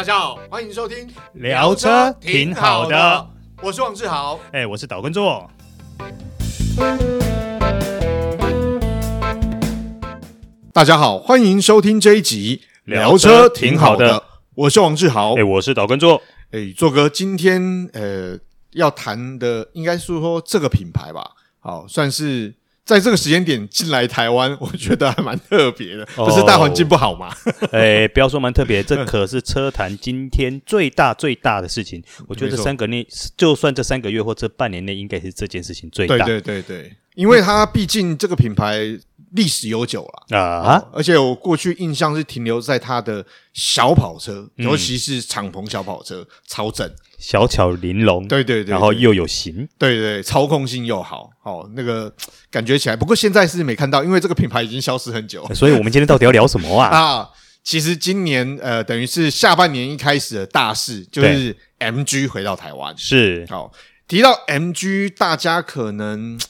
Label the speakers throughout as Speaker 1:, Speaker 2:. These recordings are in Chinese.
Speaker 1: 大家好，欢迎收听
Speaker 2: 聊车挺好的，
Speaker 1: 我是王志豪，
Speaker 2: 哎，我是岛根座。
Speaker 1: 大家好，欢迎收听这一集聊车挺好的，我是王志豪，
Speaker 2: 哎，我是岛根座，
Speaker 1: 哎，座哥，今天呃要谈的应该是说这个品牌吧，好，算是。在这个时间点进来台湾，我觉得还蛮特别的。可是大环境不好嘛？
Speaker 2: 哎，不要说蛮特别，这可是车坛今天最大最大的事情。我觉得这三个内，就算这三个月或这半年内，应该是这件事情最大。
Speaker 1: 对对对对，因为它毕竟这个品牌历史悠久了啊，而且我过去印象是停留在它的小跑车，尤其是敞篷小跑车，超正。
Speaker 2: 小巧玲珑，
Speaker 1: 对对对，
Speaker 2: 然后又有型，
Speaker 1: 对，对对，操控性又好，好那个感觉起来。不过现在是没看到，因为这个品牌已经消失很久。
Speaker 2: 所以我们今天到底要聊什么啊？
Speaker 1: 啊，其实今年呃，等于是下半年一开始的大事，就是 MG 回到台湾。
Speaker 2: 是，
Speaker 1: 好，提到 MG，大家可能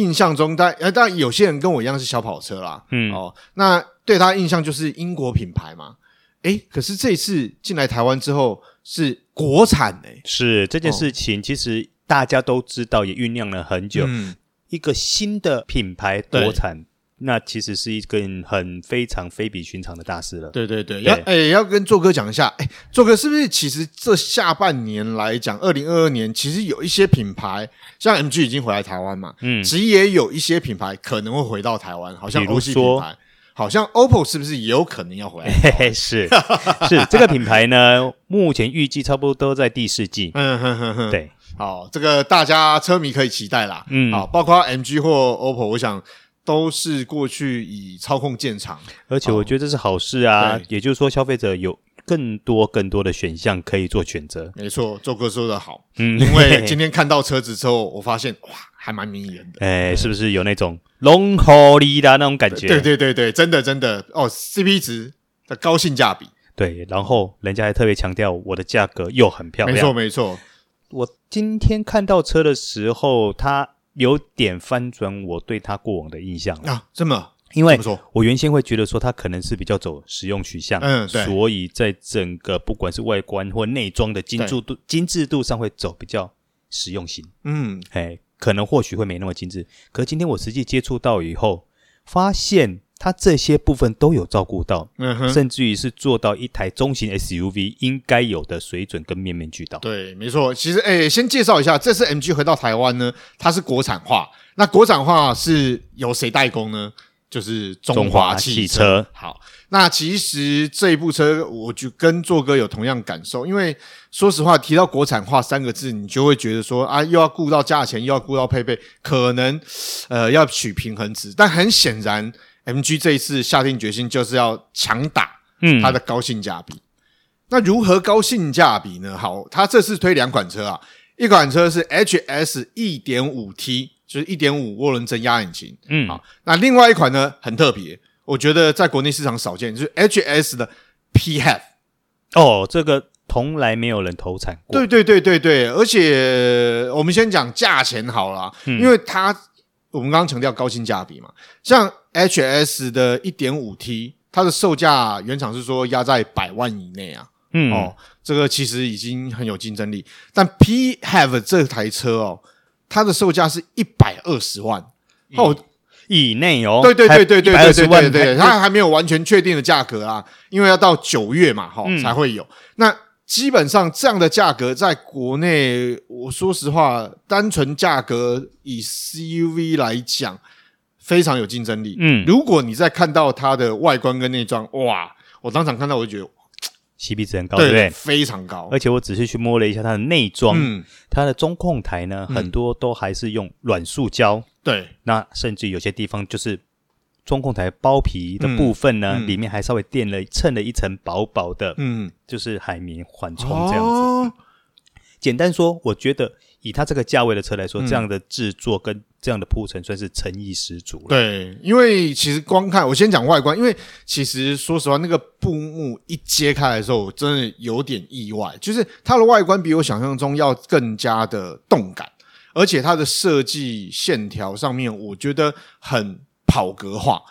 Speaker 1: 印象中，但呃，当然有些人跟我一样是小跑车啦，嗯，哦，那对他印象就是英国品牌嘛。诶，可是这一次进来台湾之后是国产诶，
Speaker 2: 是这件事情，其实大家都知道，也酝酿了很久。嗯，一个新的品牌国产，那其实是一个很非常非比寻常的大事了。
Speaker 1: 对对对，要哎要跟做哥讲一下，哎，做哥是不是其实这下半年来讲，二零二二年其实有一些品牌，像 MG 已经回来台湾嘛，嗯，其实也有一些品牌可能会回到台湾，好像欧系品牌。好像 OPPO 是不是也有可能要回来？
Speaker 2: 嘿嘿，是是，这个品牌呢，目前预计差不多都在第四季。嗯哼哼哼，对，
Speaker 1: 好，这个大家车迷可以期待啦。嗯，好，包括 MG 或 OPPO，我想都是过去以操控见长，
Speaker 2: 而且我觉得这是好事啊。也就是说，消费者有更多更多的选项可以做选择。
Speaker 1: 没错，周哥说的好。嗯，因为今天看到车子之后，我发现哇，还蛮迷人的。
Speaker 2: 哎，是不是有那种？龙合利的那种感觉，
Speaker 1: 对对对对，真的真的哦，CP 值的高性价比，
Speaker 2: 对，然后人家还特别强调我的价格又很漂亮，
Speaker 1: 没错没错。
Speaker 2: 我今天看到车的时候，它有点翻转我对它过往的印象
Speaker 1: 啊，这么，
Speaker 2: 因为我原先会觉得说它可能是比较走实用取向，嗯，对，所以在整个不管是外观或内装的精致度、精致度上会走比较实用型，嗯，哎。可能或许会没那么精致，可是今天我实际接触到以后，发现它这些部分都有照顾到，嗯哼，甚至于是做到一台中型 SUV 应该有的水准跟面面俱到。
Speaker 1: 对，没错。其实，诶、欸，先介绍一下，这次 MG 回到台湾呢，它是国产化。那国产化是由谁代工呢？就是中华汽车。汽车好，那其实这一部车，我就跟做哥有同样感受。因为说实话，提到国产化三个字，你就会觉得说啊，又要顾到价钱，又要顾到配备，可能呃要取平衡值。但很显然，MG 这一次下定决心就是要强打嗯它的高性价比。嗯、那如何高性价比呢？好，它这次推两款车啊，一款车是 HS 一点五 T。就是一点五涡轮增压引擎，嗯，好，那另外一款呢很特别，我觉得在国内市场少见，就是 HS 的 PHEV。
Speaker 2: 哦，这个从来没有人投产过。
Speaker 1: 对对对对对，而且我们先讲价钱好了，嗯、因为它我们刚刚强调高性价比嘛，像 HS 的一点五 T，它的售价原厂是说压在百万以内啊，嗯，哦，这个其实已经很有竞争力，但 PHEV 这台车哦。它的售价是一百二十万。哦
Speaker 2: 以内哦，
Speaker 1: 对对对对对对对对对，它还没有完全确定的价格啊，因为要到九月嘛哈才会有。那基本上这样的价格在国内，我说实话，单纯价格以 CUV 来讲，非常有竞争力。嗯，如果你再看到它的外观跟内装，哇，我当场看到我就觉得。
Speaker 2: CP 值很高，对不对？
Speaker 1: 非常高。
Speaker 2: 而且我仔细去摸了一下它的内装，嗯，它的中控台呢，很多都还是用软塑胶。对，那甚至有些地方就是中控台包皮的部分呢，里面还稍微垫了衬了一层薄薄的，嗯，就是海绵缓冲这样子。简单说，我觉得以它这个价位的车来说，这样的制作跟这样的铺陈算是诚意十足了。
Speaker 1: 对，因为其实光看我先讲外观，因为其实说实话，那个布幕一揭开来的时候，我真的有点意外，就是它的外观比我想象中要更加的动感，而且它的设计线条上面，我觉得很跑格化。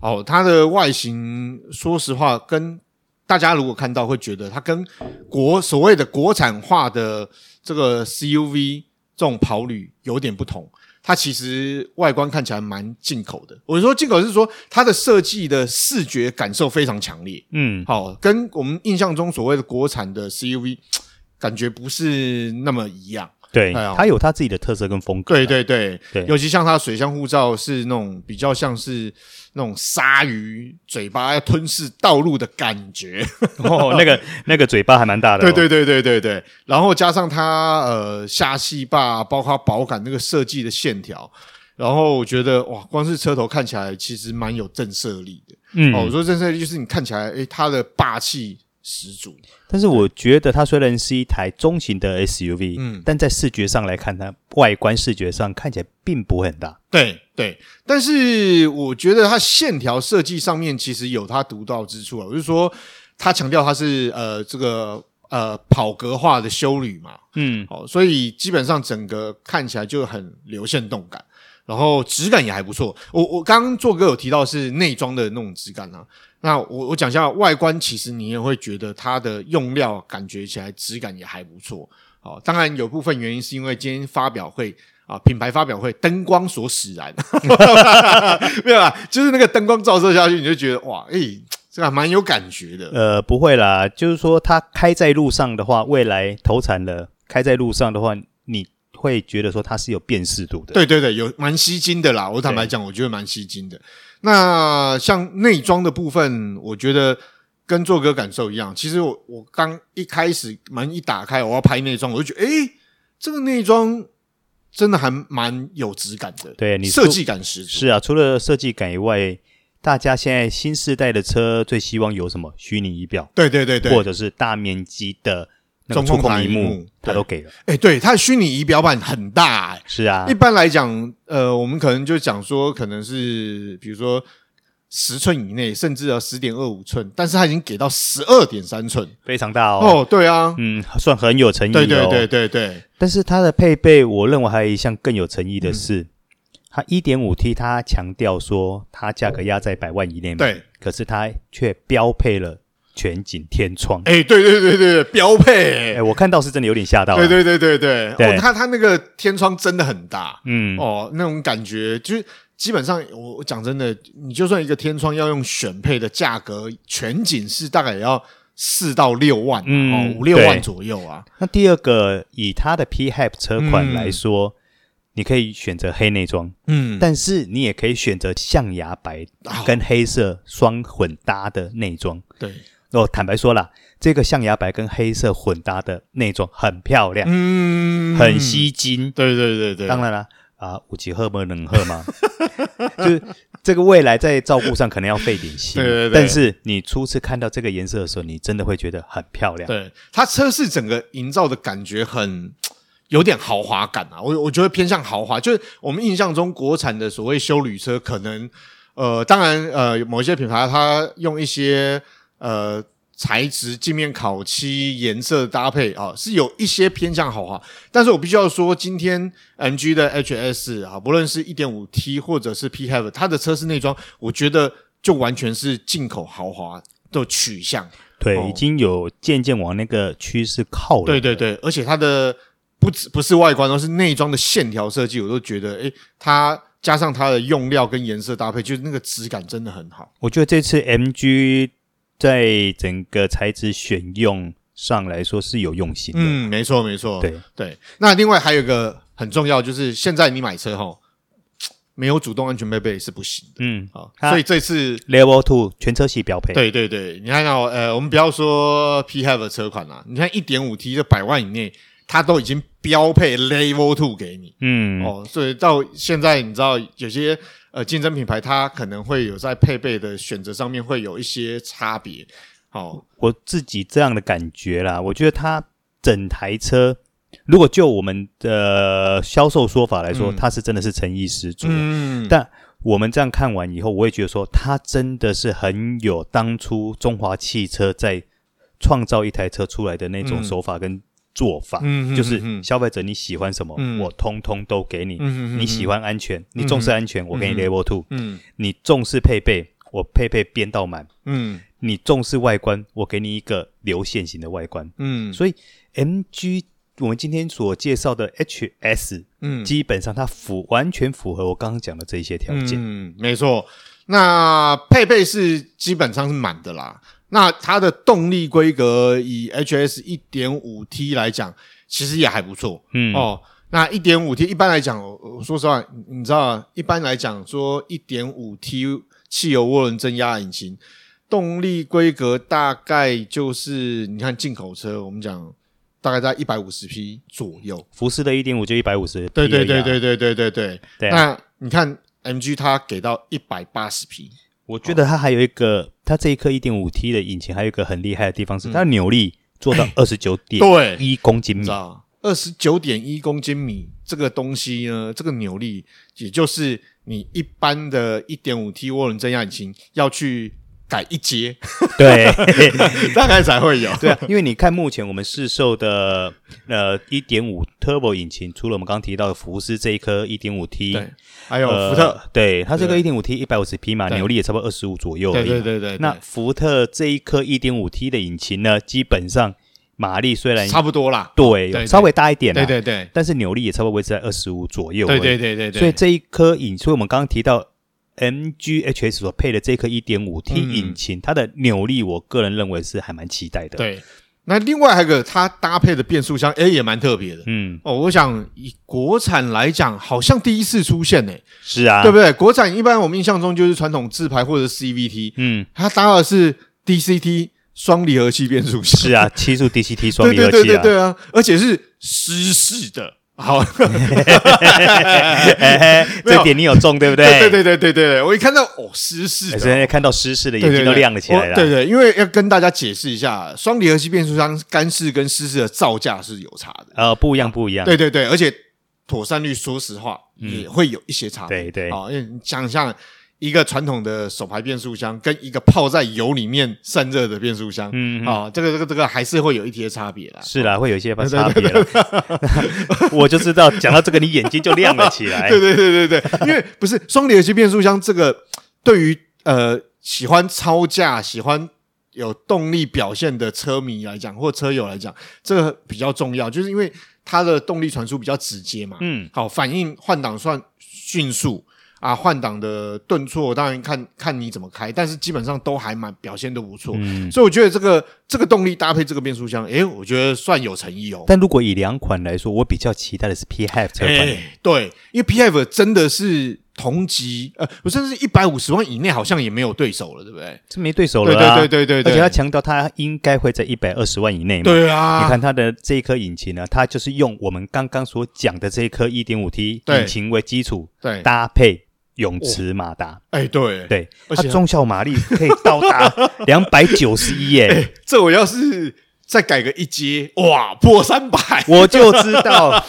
Speaker 1: 哦，它的外形说实话跟大家如果看到会觉得它跟国所谓的国产化的这个 CUV 这种跑旅有点不同。它其实外观看起来蛮进口的。我说进口是说它的设计的视觉感受非常强烈。嗯，好，跟我们印象中所谓的国产的 CUV 感觉不是那么一样。
Speaker 2: 对，它有它自己的特色跟风格。
Speaker 1: 对对对对，尤其像它的水箱护罩是那种比较像是那种鲨鱼嘴巴要吞噬道路的感觉。
Speaker 2: 哦，那个那个嘴巴还蛮大的。
Speaker 1: 对对对对对对，然后加上它呃下气坝，包括保杆那个设计的线条，然后我觉得哇，光是车头看起来其实蛮有震慑力的。嗯，哦，我说震慑力就是你看起来，诶，它的霸气。十足，
Speaker 2: 但是我觉得它虽然是一台中型的 SUV，嗯，但在视觉上来看，它外观视觉上看起来并不很大。
Speaker 1: 对对，但是我觉得它线条设计上面其实有它独到之处啊。我就是说，它强调它是呃这个呃跑格化的修旅嘛，嗯，哦，所以基本上整个看起来就很流线动感，然后质感也还不错。我我刚刚做哥有提到是内装的那种质感啊。那我我讲一下外观，其实你也会觉得它的用料感觉起来质感也还不错。哦，当然有部分原因是因为今天发表会啊，品牌发表会灯光所使然，没有啦，就是那个灯光照射下去，你就觉得哇，诶、欸，这个蛮有感觉的。
Speaker 2: 呃，不会啦，就是说它开在路上的话，未来投产了，开在路上的话，你会觉得说它是有辨识度的。
Speaker 1: 对对对，有蛮吸睛的啦。我坦白讲，我觉得蛮吸睛的。那像内装的部分，我觉得跟做哥感受一样。其实我我刚一开始门一打开，我要拍内装，我就觉得，诶，这个内装真的还蛮有质感的。
Speaker 2: 对，你
Speaker 1: 设计感十足。
Speaker 2: 是啊，除了设计感以外，大家现在新世代的车最希望有什么？虚拟仪表。
Speaker 1: 对对对对，
Speaker 2: 或者是大面积的。中控屏幕，它都给了。
Speaker 1: 哎，对，它的虚拟仪表板很大，哎，
Speaker 2: 是啊。
Speaker 1: 一般来讲，呃，我们可能就讲说，可能是比如说十寸以内，甚至要十点二五寸，但是它已经给到十二点三寸，
Speaker 2: 非常大哦。
Speaker 1: 哦，对啊，
Speaker 2: 嗯，算很有诚意哦。
Speaker 1: 对对对对对。
Speaker 2: 但是它的配备，我认为还有一项更有诚意的是，它一点五 T，它强调说它价格压在百万以内嘛，
Speaker 1: 对，
Speaker 2: 可是它却标配了。全景天窗，
Speaker 1: 哎，对对对对，标配，
Speaker 2: 哎，我看到是真的有点吓到，
Speaker 1: 对对对对对，哦，它它那个天窗真的很大，嗯，哦，那种感觉就是基本上，我我讲真的，你就算一个天窗要用选配的价格，全景是大概也要四到六万，哦，五六万左右啊。
Speaker 2: 那第二个，以它的 PHEV 车款来说，你可以选择黑内装，嗯，但是你也可以选择象牙白跟黑色双混搭的内装，
Speaker 1: 对。
Speaker 2: 哦，坦白说了，这个象牙白跟黑色混搭的那种很漂亮，嗯，很吸睛。
Speaker 1: 对对对对，
Speaker 2: 当然了，啊，五级赫不能喝吗？就是这个未来在照顾上可能要费点心，对对对。但是你初次看到这个颜色的时候，你真的会觉得很漂亮。
Speaker 1: 对，它车是整个营造的感觉很有点豪华感啊，我我觉得偏向豪华。就是我们印象中国产的所谓修旅车，可能呃，当然呃，某一些品牌它用一些。呃，材质、镜面烤漆、颜色搭配啊，是有一些偏向豪华。但是我必须要说，今天 MG 的 HS 啊，不论是一点五 T 或者是 PHEV，它的车室内装，我觉得就完全是进口豪华的取向。
Speaker 2: 对，哦、已经有渐渐往那个趋势靠了。
Speaker 1: 对对对，而且它的不只不是外观，而是内装的线条设计，我都觉得，诶，它加上它的用料跟颜色搭配，就是那个质感真的很好。
Speaker 2: 我觉得这次 MG。在整个材质选用上来说是有用心的，
Speaker 1: 嗯，没错没错，
Speaker 2: 对
Speaker 1: 对。那另外还有一个很重要，就是现在你买车哈，没有主动安全配备是不行的，嗯，好，所以这次
Speaker 2: Level Two 全车系标配，
Speaker 1: 对对对，你看到呃，我们不要说 PHEV 的车款啦，你看一点五 T 的百万以内，它都已经标配 Level Two 给你，嗯，哦，所以到现在你知道有些。呃，竞争品牌它可能会有在配备的选择上面会有一些差别。好，
Speaker 2: 我自己这样的感觉啦，我觉得它整台车，如果就我们的销售说法来说，嗯、它是真的是诚意十足。嗯，但我们这样看完以后，我也觉得说，它真的是很有当初中华汽车在创造一台车出来的那种手法跟。做法，嗯，就是消费者你喜欢什么，嗯、我通通都给你。嗯、你喜欢安全，嗯、你重视安全，嗯、我给你 Level Two。嗯，你重视配备，我配备编到满。嗯，你重视外观，我给你一个流线型的外观。嗯，所以 MG 我们今天所介绍的 HS，嗯，基本上它符完全符合我刚刚讲的这些条件。
Speaker 1: 嗯，没错。那配备是基本上是满的啦。那它的动力规格以 HS 一点五 T 来讲，其实也还不错。嗯哦，那一点五 T 一般来讲，我说实话，你知道，一般来讲说一点五 T 汽油涡轮增压引擎，动力规格大概就是你看进口车，我们讲大概在一百五十匹左右。
Speaker 2: 福斯的一点五就一百五十。
Speaker 1: 对对对对对对对对。对啊。那你看 MG 它给到一百八十匹。
Speaker 2: 我觉得它还有一个，哦、它这一颗一点五 T 的引擎还有一个很厉害的地方是，它的扭力做到 二十九点一公斤米。
Speaker 1: 二十九点一公斤米这个东西呢，这个扭力也就是你一般的一点五 T 涡轮增压引擎要去。改一阶，
Speaker 2: 对，
Speaker 1: 大概才会有。
Speaker 2: 对啊，因为你看目前我们市售的呃一点五 Turbo 引擎，除了我们刚刚提到的福斯这一颗一点五 T，
Speaker 1: 还有福特，呃、
Speaker 2: 对它这个一点五 T 一百五十匹马，扭力也差不多二十五左右。
Speaker 1: 对对对对，对。
Speaker 2: 那福特这一颗一点五 T 的引擎呢，基本上马力虽然
Speaker 1: 差不多啦，
Speaker 2: 对，对稍微大一点，
Speaker 1: 对对对，
Speaker 2: 但是扭力也差不多维持在二十五左右。
Speaker 1: 对对对对对。
Speaker 2: 所以这一颗引，所以我们刚刚提到。MGHS 所配的这颗一点五 T 引擎，嗯，它的扭力，我个人认为是还蛮期待的。
Speaker 1: 对，那另外还有个它搭配的变速箱，哎，也蛮特别的。嗯，哦，我想以国产来讲，好像第一次出现呢。
Speaker 2: 是啊，
Speaker 1: 对不对？国产一般我们印象中就是传统自排或者 CVT，嗯，它搭的是 DCT 双离合器变速箱。
Speaker 2: 是啊，七速 DCT 双离合器啊，
Speaker 1: 对对对对对啊，而且是湿式的。好，
Speaker 2: 这点你有中对不对？
Speaker 1: 对对对对对，我一看到哦，湿式的，
Speaker 2: 现在看到湿式的眼睛都亮了起来了。
Speaker 1: 对对，因为要跟大家解释一下，双离合器变速箱干式跟湿式的造价是有差的。
Speaker 2: 呃，不一样，不一样。
Speaker 1: 对对对，而且妥善率，说实话也会有一些差别。
Speaker 2: 对对，
Speaker 1: 好，因为你想象。一个传统的手排变速箱跟一个泡在油里面散热的变速箱，嗯啊、哦，这个这个这个还是会有一些差别啦。
Speaker 2: 是啦，会有一些 差别。我就知道，讲到这个，你眼睛就亮了起来。
Speaker 1: 对对对对对，因为不是双离合器变速箱这个，对于呃喜欢超驾、喜欢有动力表现的车迷来讲，或车友来讲，这个比较重要，就是因为它的动力传输比较直接嘛。嗯，好，反应换挡算迅速。啊，换挡的顿挫当然看看你怎么开，但是基本上都还蛮表现都不错，嗯，所以我觉得这个这个动力搭配这个变速箱，诶、欸，我觉得算有诚意哦。
Speaker 2: 但如果以两款来说，我比较期待的是 PHEV 车款，欸，
Speaker 1: 对，因为 PHEV 真的是同级，呃，不是，是一百五十万以内好像也没有对手了，对不对？
Speaker 2: 这没对手了，啊，
Speaker 1: 对对对对对，而
Speaker 2: 且他强调他应该会在一百二十万以内嘛，
Speaker 1: 对啊，
Speaker 2: 你看他的这一颗引擎呢，它就是用我们刚刚所讲的这一颗一点五 T 引擎为基础，对，搭配。永磁马达，
Speaker 1: 哎、欸，对
Speaker 2: 对，它中效马力可以到达 两百九十一耶！
Speaker 1: 这我要是再改个一阶，哇，破三百，
Speaker 2: 我就知道。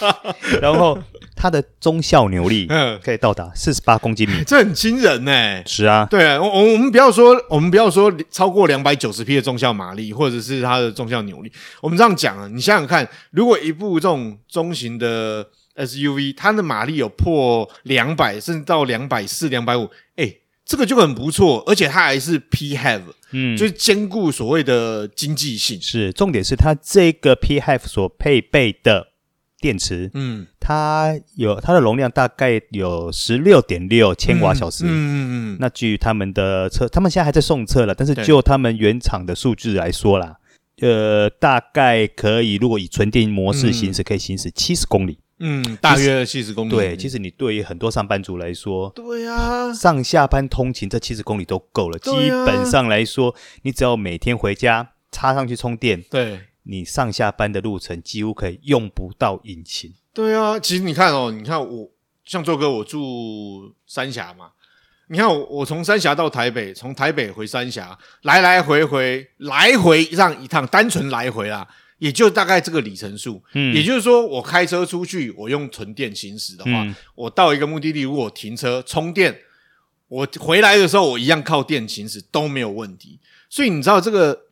Speaker 2: 然后它的中效扭力，嗯，可以到达四十八公斤米，
Speaker 1: 这很惊人呢。
Speaker 2: 是啊，
Speaker 1: 对啊，我我们不要说，我们不要说超过两百九十匹的中效马力，或者是它的中效扭力，我们这样讲啊，你想想看，如果一部这种中型的。SUV 它的马力有破两百，甚至到两百四、两百五，哎，这个就很不错，而且它还是 PHEV，嗯，就是兼顾所谓的经济性。
Speaker 2: 是，重点是它这个 PHEV 所配备的电池，嗯，它有它的容量大概有十六点六千瓦小时，嗯嗯嗯。那据他们的车，他们现在还在送车了，但是就他们原厂的数据来说啦，呃，大概可以，如果以纯电模式行驶，可以行驶七十公里。
Speaker 1: 嗯，大约七十公里。
Speaker 2: 对，其实你对于很多上班族来说，
Speaker 1: 对啊，
Speaker 2: 上下班通勤这七十公里都够了。啊、基本上来说，你只要每天回家插上去充电，对，你上下班的路程几乎可以用不到引擎。
Speaker 1: 对啊，其实你看哦，你看我像周哥，我住三峡嘛，你看我我从三峡到台北，从台北回三峡，来来回回来回让一趟，单纯来回啦。也就大概这个里程数，嗯，也就是说，我开车出去，我用纯电行驶的话，嗯，我到一个目的地，如果停车充电，我回来的时候，我一样靠电行驶都没有问题。所以你知道这个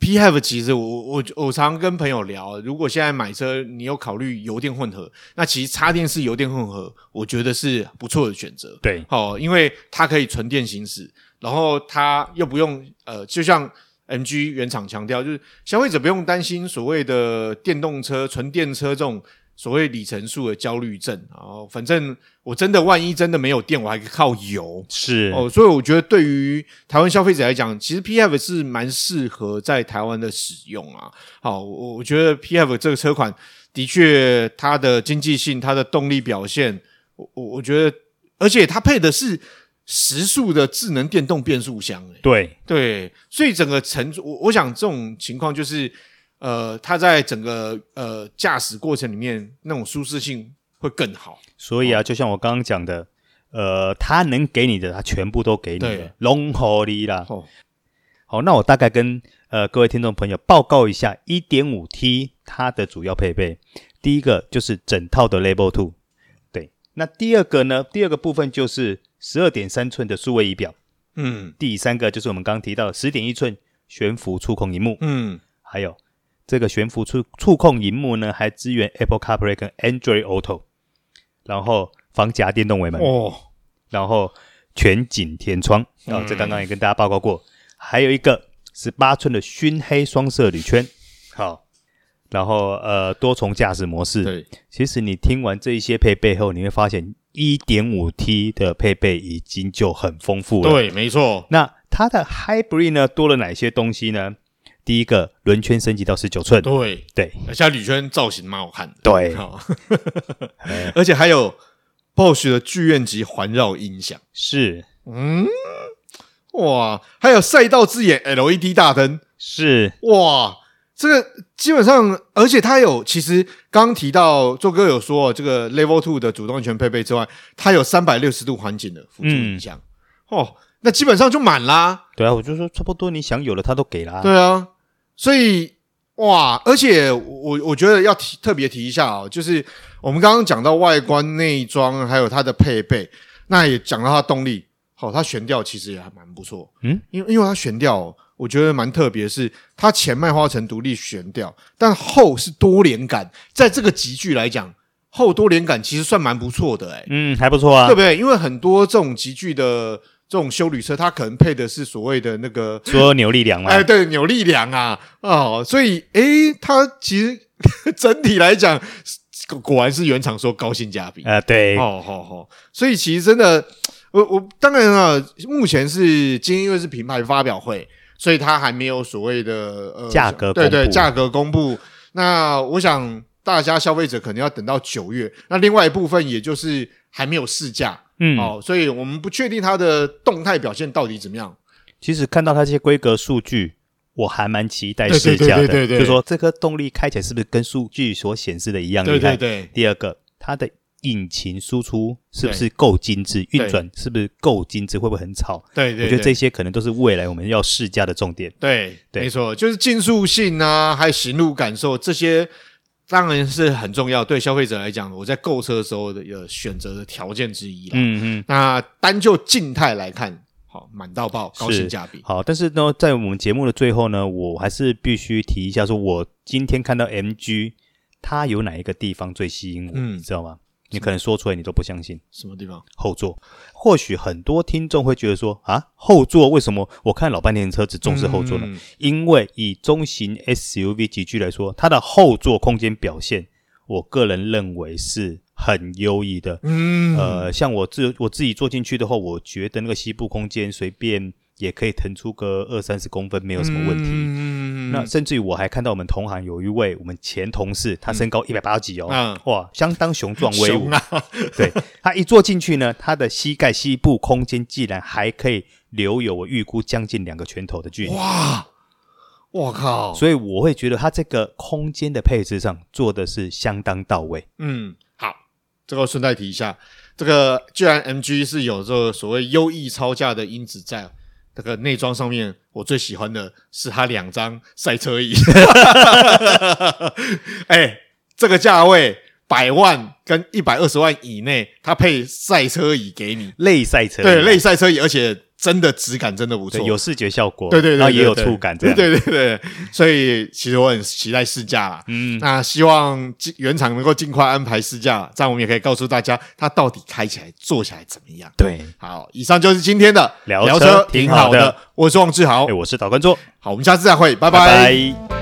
Speaker 1: PHEV 其实我我我常常跟朋友聊，如果现在买车，你有考虑油电混合，那其实插电式油电混合，我觉得是不错的选择。
Speaker 2: 对，
Speaker 1: 好，因为它可以纯电行驶，然后它又不用呃，就像 MG 原厂强调，就是消费者不用担心所谓的电动车、纯电车这种。所谓里程数的焦虑症，然后反正我真的万一真的没有电，我还可以靠油，
Speaker 2: 是
Speaker 1: 哦，所以我觉得对于台湾消费者来讲，其实 PHEV 是蛮适合在台湾的使用啊。好，我我觉得 PHEV 这个车款的确它的经济性、它的动力表现，我我我觉得，而且它配的是十速的智能电动变速箱，欸，
Speaker 2: 对
Speaker 1: 对，所以整个乘我我想这种情况就是。呃，它在整个呃驾驶过程里面那种舒适性会更好。
Speaker 2: 所以啊，就像我刚刚讲的，呃，它能给你的，它全部都给你的，融合你啦。哦、好，那我大概跟呃各位听众朋友报告一下一点五 T 它的主要配备。第一个就是整套的 Level Two，对。那第二个呢？第二个部分就是十二点三寸的数位仪表。嗯。第三个就是我们刚刚提到的十点一寸悬浮触控荧幕。嗯。还有。这个悬浮触触控荧幕呢，还支援 Apple CarPlay 跟 Android Auto，然后防夹电动尾门哦，然后全景天窗啊、哦，这刚刚也跟大家报告过，嗯、还有一个十八寸的熏黑双色铝圈，好，然后呃多重驾驶模式。对，其实你听完这一些配备后，你会发现一点五 T 的配备已经就很丰富了。
Speaker 1: 对，没错。
Speaker 2: 那它的 Hybrid 呢，多了哪些东西呢？第一个轮圈升级到十九寸，
Speaker 1: 对。
Speaker 2: 对，
Speaker 1: 而且铝圈造型蛮好看的，
Speaker 2: 对，
Speaker 1: 而且还有 Bosch 的剧院级环绕音响，
Speaker 2: 是，
Speaker 1: 嗯，哇，还有赛道之眼 LED 大灯，
Speaker 2: 是，
Speaker 1: 哇，这个基本上，而且它有，其实刚刚提到做哥有说这个 Level Two 的主动权配备之外，它有三百六十度环景的辅助音响，嗯、哦，那基本上就满啦，
Speaker 2: 对啊，我就说差不多，你想有的它都给啦，
Speaker 1: 对啊。所以哇，而且我我觉得要提特别提一下哦，就是我们刚刚讲到外观内装，还有它的配备，那也讲到它动力，好，它悬吊其实也还蛮不错，嗯，因为因为它悬吊，我觉得蛮特别，是它前麦花臣独立悬吊，但后是多连杆，在这个级距来讲，后多连杆其实算蛮不错的，诶
Speaker 2: 嗯，还不错啊，
Speaker 1: 对不对？因为很多这种级距的。这种修旅车，它可能配的是所谓的那个
Speaker 2: 说扭力梁嘛？
Speaker 1: 哎，对，扭力梁啊，哦，所以，诶，它其实 整体来讲，果然是原厂说高性价比
Speaker 2: 啊，对，
Speaker 1: 哦，好，好，所以其实真的，我我当然啊，目前是今天因为是品牌发表会，所以它还没有所谓的呃
Speaker 2: 价格，
Speaker 1: 对对，价格公布。那我想大家消费者可能要等到九月，那另外一部分也就是还没有试驾。嗯，哦，所以我们不确定它的动态表现到底怎么样。
Speaker 2: 其实看到它这些规格数据，我还蛮期待试驾的。对对对对对，就说这颗动力开起来是不是跟数据所显示的一样厉害？对对对。第二个，它的引擎输出是不是够精致？运转是不是够精致？会不会很吵？
Speaker 1: 对对。
Speaker 2: 我觉得这些可能都是未来我们要试驾的重点。
Speaker 1: 对，对没错，就是竞速性啊，还有行路感受这些。当然是很重要，对消费者来讲，我在购车的时候的选择的条件之一。嗯嗯。那单就静态来看，好满到爆，高性价比。
Speaker 2: 好，但是呢，在我们节目的最后呢，我还是必须提一下，说我今天看到 MG，它有哪一个地方最吸引我，嗯、你知道吗？你可能说出来，你都不相信。
Speaker 1: 什么地方？
Speaker 2: 后座。或许很多听众会觉得说啊，后座为什么我看老半天车只重视后座呢？嗯、因为以中型 SUV 级距来说，它的后座空间表现，我个人认为是很优异的。嗯。呃，像我自我自己坐进去的话，我觉得那个膝部空间随便。也可以腾出个二三十公分，没有什么问题。嗯、那甚至于我还看到我们同行有一位我们前同事，他身高一百八十几哦，嗯、哇，相当雄壮威武。啊、对，他一坐进去呢，他的膝盖、膝部空间竟然还可以留有我预估将近两个拳头的距离。
Speaker 1: 哇，我靠！
Speaker 2: 所以我会觉得他这个空间的配置上做的是相当到位。
Speaker 1: 嗯，好，这个顺带提一下，这个既然 MG 是有这个所谓优异超价的因子在。这个内装上面，我最喜欢的是它两张赛车椅。哎，这个价位百万跟一百二十万以内，它配赛车椅给你，
Speaker 2: 类赛车椅，
Speaker 1: 对，类赛车椅，而且真的质感真的不错，
Speaker 2: 有视觉效果，
Speaker 1: 对对对，
Speaker 2: 然后也有触感，
Speaker 1: 对对对对，所以其实我很期待试驾啦，嗯，那希望原厂能够尽快安排试驾，这样我们也可以告诉大家它到底开起来、坐起来怎么样。
Speaker 2: 对，
Speaker 1: 好，以上就是今天的
Speaker 2: 聊车，挺好的，
Speaker 1: 我是王志豪，
Speaker 2: 我是导观众，
Speaker 1: 好，我们下次再会，拜拜。